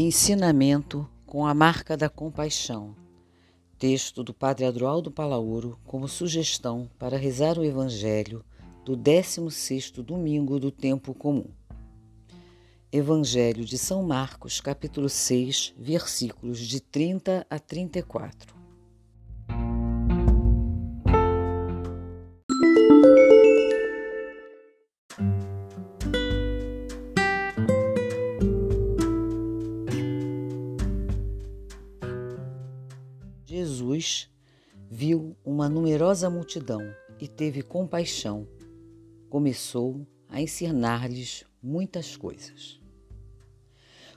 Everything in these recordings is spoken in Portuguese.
Ensinamento com a marca da compaixão. Texto do Padre Adroaldo Palauro como sugestão para rezar o Evangelho do 16º domingo do tempo comum. Evangelho de São Marcos, capítulo 6, versículos de 30 a 34. Numerosa multidão e teve compaixão. Começou a ensinar-lhes muitas coisas.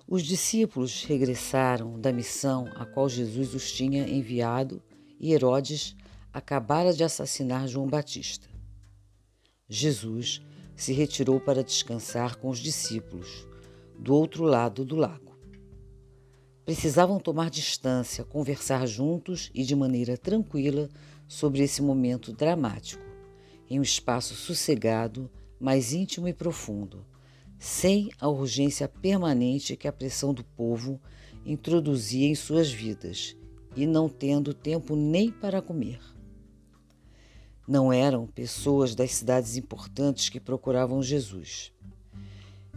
Os discípulos regressaram da missão a qual Jesus os tinha enviado e Herodes acabara de assassinar João Batista. Jesus se retirou para descansar com os discípulos do outro lado do lago. Precisavam tomar distância, conversar juntos e de maneira tranquila sobre esse momento dramático, em um espaço sossegado, mais íntimo e profundo, sem a urgência permanente que a pressão do povo introduzia em suas vidas e não tendo tempo nem para comer. Não eram pessoas das cidades importantes que procuravam Jesus.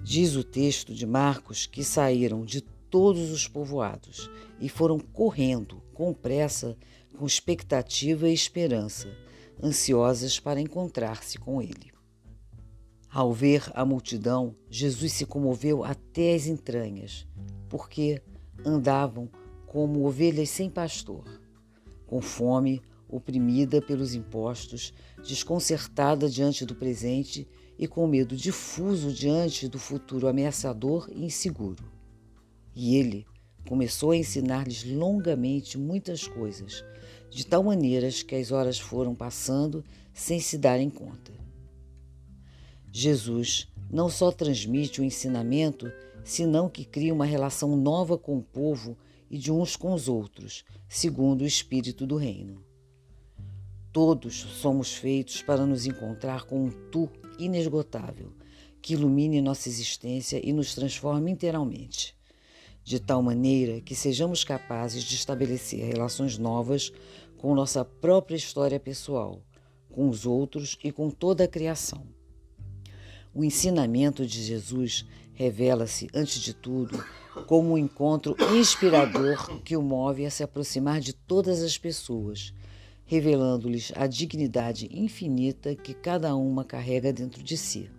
Diz o texto de Marcos que saíram de todos os povoados e foram correndo com pressa, com expectativa e esperança, ansiosas para encontrar-se com ele. Ao ver a multidão, Jesus se comoveu até as entranhas, porque andavam como ovelhas sem pastor, com fome, oprimida pelos impostos, desconcertada diante do presente e com medo difuso diante do futuro ameaçador e inseguro. E ele começou a ensinar-lhes longamente muitas coisas, de tal maneira que as horas foram passando sem se darem conta. Jesus não só transmite o ensinamento, senão que cria uma relação nova com o povo e de uns com os outros, segundo o espírito do reino. Todos somos feitos para nos encontrar com um tu inesgotável, que ilumine nossa existência e nos transforme inteiramente de tal maneira que sejamos capazes de estabelecer relações novas com nossa própria história pessoal, com os outros e com toda a criação. O ensinamento de Jesus revela-se, antes de tudo, como um encontro inspirador que o move a se aproximar de todas as pessoas, revelando-lhes a dignidade infinita que cada uma carrega dentro de si.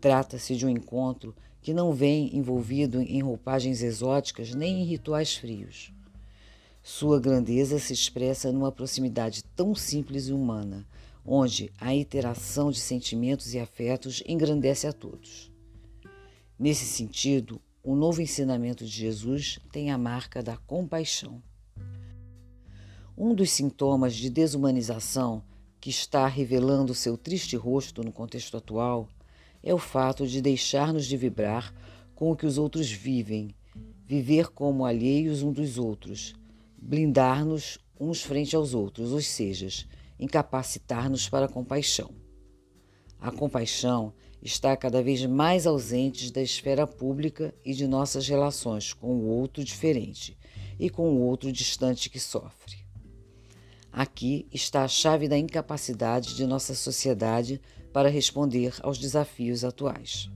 Trata-se de um encontro que não vem envolvido em roupagens exóticas nem em rituais frios. Sua grandeza se expressa numa proximidade tão simples e humana, onde a interação de sentimentos e afetos engrandece a todos. Nesse sentido, o novo ensinamento de Jesus tem a marca da compaixão. Um dos sintomas de desumanização que está revelando seu triste rosto no contexto atual é o fato de deixar-nos de vibrar com o que os outros vivem, viver como alheios um dos outros, blindar-nos uns frente aos outros, ou seja, incapacitar-nos para a compaixão. A compaixão está cada vez mais ausente da esfera pública e de nossas relações com o outro diferente e com o outro distante que sofre. Aqui está a chave da incapacidade de nossa sociedade para responder aos desafios atuais.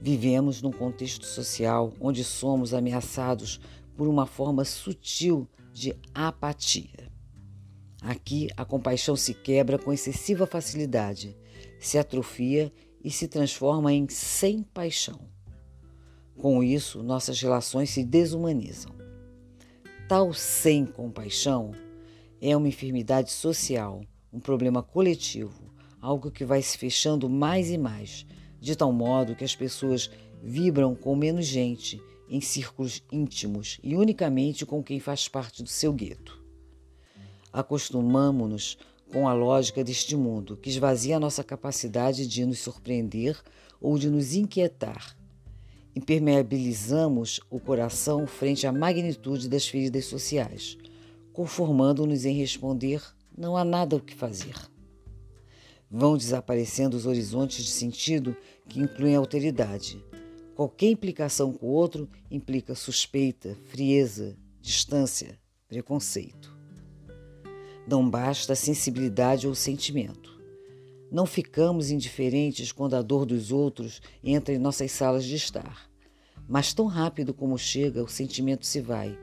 Vivemos num contexto social onde somos ameaçados por uma forma sutil de apatia. Aqui, a compaixão se quebra com excessiva facilidade, se atrofia e se transforma em sem paixão. Com isso, nossas relações se desumanizam. Tal sem compaixão é uma enfermidade social, um problema coletivo, algo que vai se fechando mais e mais, de tal modo que as pessoas vibram com menos gente, em círculos íntimos e unicamente com quem faz parte do seu gueto. Acostumamo-nos com a lógica deste mundo, que esvazia a nossa capacidade de nos surpreender ou de nos inquietar. Impermeabilizamos o coração frente à magnitude das feridas sociais, conformando-nos em responder: não há nada o que fazer. Vão desaparecendo os horizontes de sentido que incluem a alteridade, Qualquer implicação com o outro implica suspeita, frieza, distância, preconceito. Não basta a sensibilidade ou sentimento. Não ficamos indiferentes quando a dor dos outros entra em nossas salas de estar. Mas tão rápido como chega, o sentimento se vai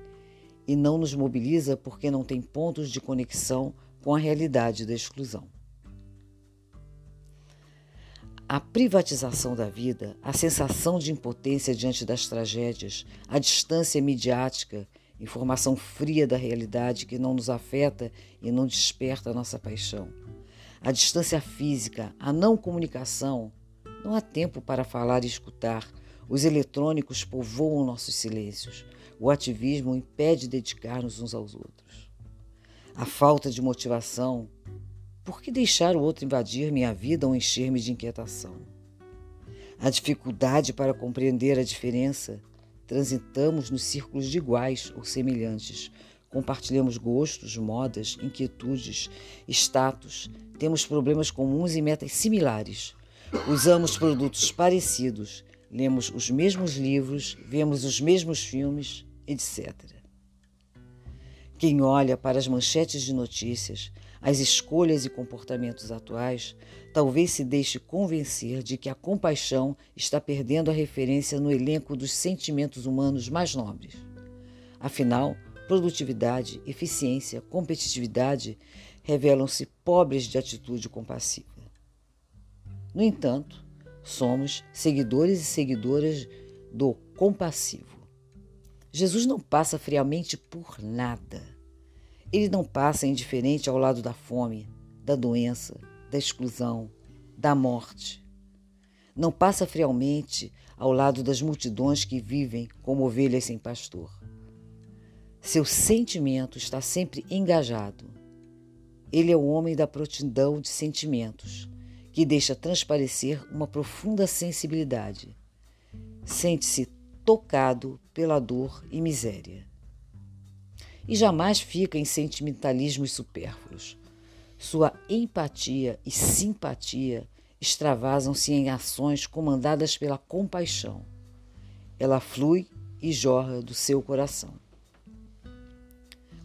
e não nos mobiliza porque não tem pontos de conexão com a realidade da exclusão. A privatização da vida, a sensação de impotência diante das tragédias, a distância midiática, informação fria da realidade que não nos afeta e não desperta a nossa paixão. A distância física, a não comunicação, não há tempo para falar e escutar. Os eletrônicos povoam nossos silêncios. O ativismo impede dedicar-nos uns aos outros. A falta de motivação, por que deixar o outro invadir minha vida ou encher-me de inquietação? A dificuldade para compreender a diferença. Transitamos nos círculos de iguais ou semelhantes. Compartilhamos gostos, modas, inquietudes, status. Temos problemas comuns e metas similares. Usamos produtos parecidos. Lemos os mesmos livros, vemos os mesmos filmes, etc. Quem olha para as manchetes de notícias, as escolhas e comportamentos atuais, talvez se deixe convencer de que a compaixão está perdendo a referência no elenco dos sentimentos humanos mais nobres. Afinal, produtividade, eficiência, competitividade revelam-se pobres de atitude compassiva. No entanto, somos seguidores e seguidoras do compassivo. Jesus não passa friamente por nada. Ele não passa indiferente ao lado da fome, da doença, da exclusão, da morte. Não passa friamente ao lado das multidões que vivem como ovelhas sem pastor. Seu sentimento está sempre engajado. Ele é o homem da prontidão de sentimentos, que deixa transparecer uma profunda sensibilidade. Sente-se tocado pela dor e miséria e jamais fica em sentimentalismos supérfluos. Sua empatia e simpatia extravasam-se em ações comandadas pela compaixão. Ela flui e jorra do seu coração.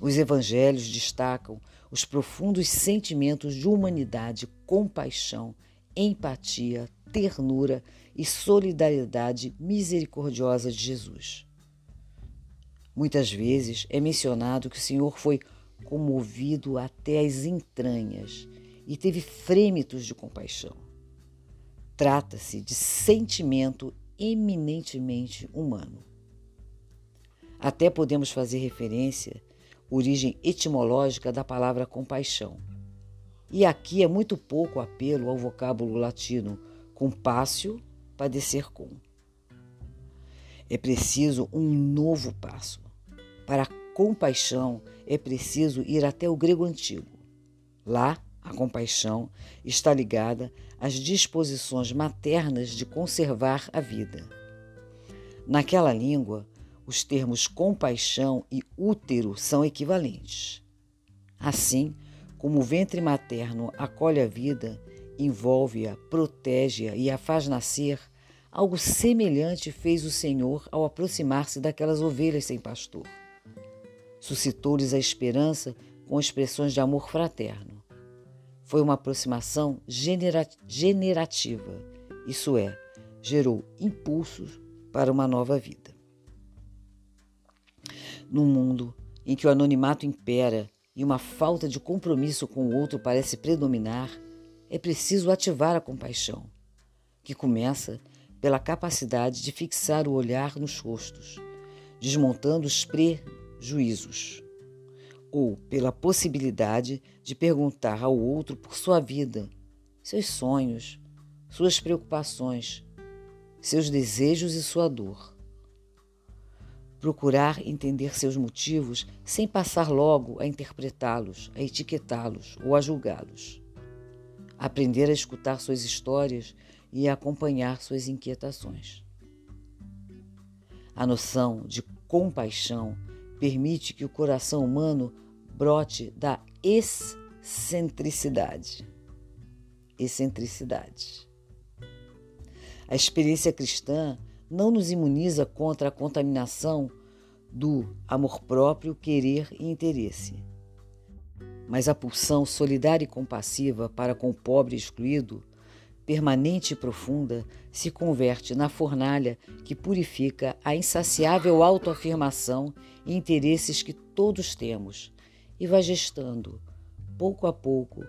Os evangelhos destacam os profundos sentimentos de humanidade, compaixão, empatia, ternura e solidariedade misericordiosa de Jesus. Muitas vezes é mencionado que o Senhor foi comovido até as entranhas e teve frêmitos de compaixão. Trata-se de sentimento eminentemente humano. Até podemos fazer referência à origem etimológica da palavra compaixão. E aqui é muito pouco apelo ao vocábulo latino compácio, padecer com. É preciso um novo passo para a compaixão é preciso ir até o grego antigo. Lá, a compaixão está ligada às disposições maternas de conservar a vida. Naquela língua, os termos compaixão e útero são equivalentes. Assim, como o ventre materno acolhe a vida, envolve-a, protege-a e a faz nascer, algo semelhante fez o Senhor ao aproximar-se daquelas ovelhas sem pastor suscitou-lhes a esperança com expressões de amor fraterno. Foi uma aproximação genera generativa, isso é, gerou impulsos para uma nova vida. Num mundo em que o anonimato impera e uma falta de compromisso com o outro parece predominar, é preciso ativar a compaixão, que começa pela capacidade de fixar o olhar nos rostos, desmontando os pre juízos, ou pela possibilidade de perguntar ao outro por sua vida, seus sonhos, suas preocupações, seus desejos e sua dor. Procurar entender seus motivos sem passar logo a interpretá-los, a etiquetá-los ou a julgá-los. Aprender a escutar suas histórias e a acompanhar suas inquietações. A noção de compaixão permite que o coração humano brote da excentricidade. Excentricidade. A experiência cristã não nos imuniza contra a contaminação do amor próprio, querer e interesse. Mas a pulsão solidária e compassiva para com o pobre excluído, permanente e profunda, se converte na fornalha que purifica a insaciável autoafirmação e interesses que todos temos e vai gestando, pouco a pouco,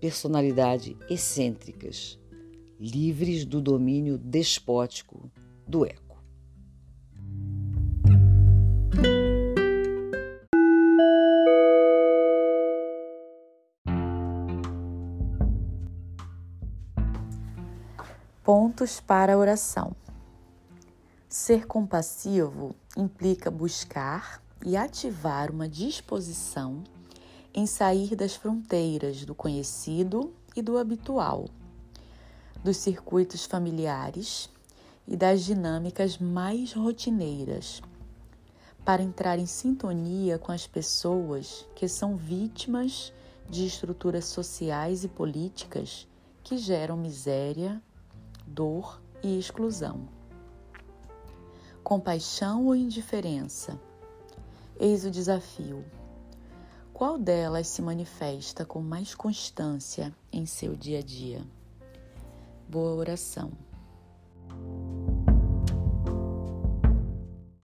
personalidades excêntricas, livres do domínio despótico do eco. Pontos para a oração. Ser compassivo implica buscar e ativar uma disposição em sair das fronteiras do conhecido e do habitual, dos circuitos familiares e das dinâmicas mais rotineiras, para entrar em sintonia com as pessoas que são vítimas de estruturas sociais e políticas que geram miséria, dor e exclusão. Compaixão ou indiferença? Eis o desafio. Qual delas se manifesta com mais constância em seu dia a dia? Boa oração.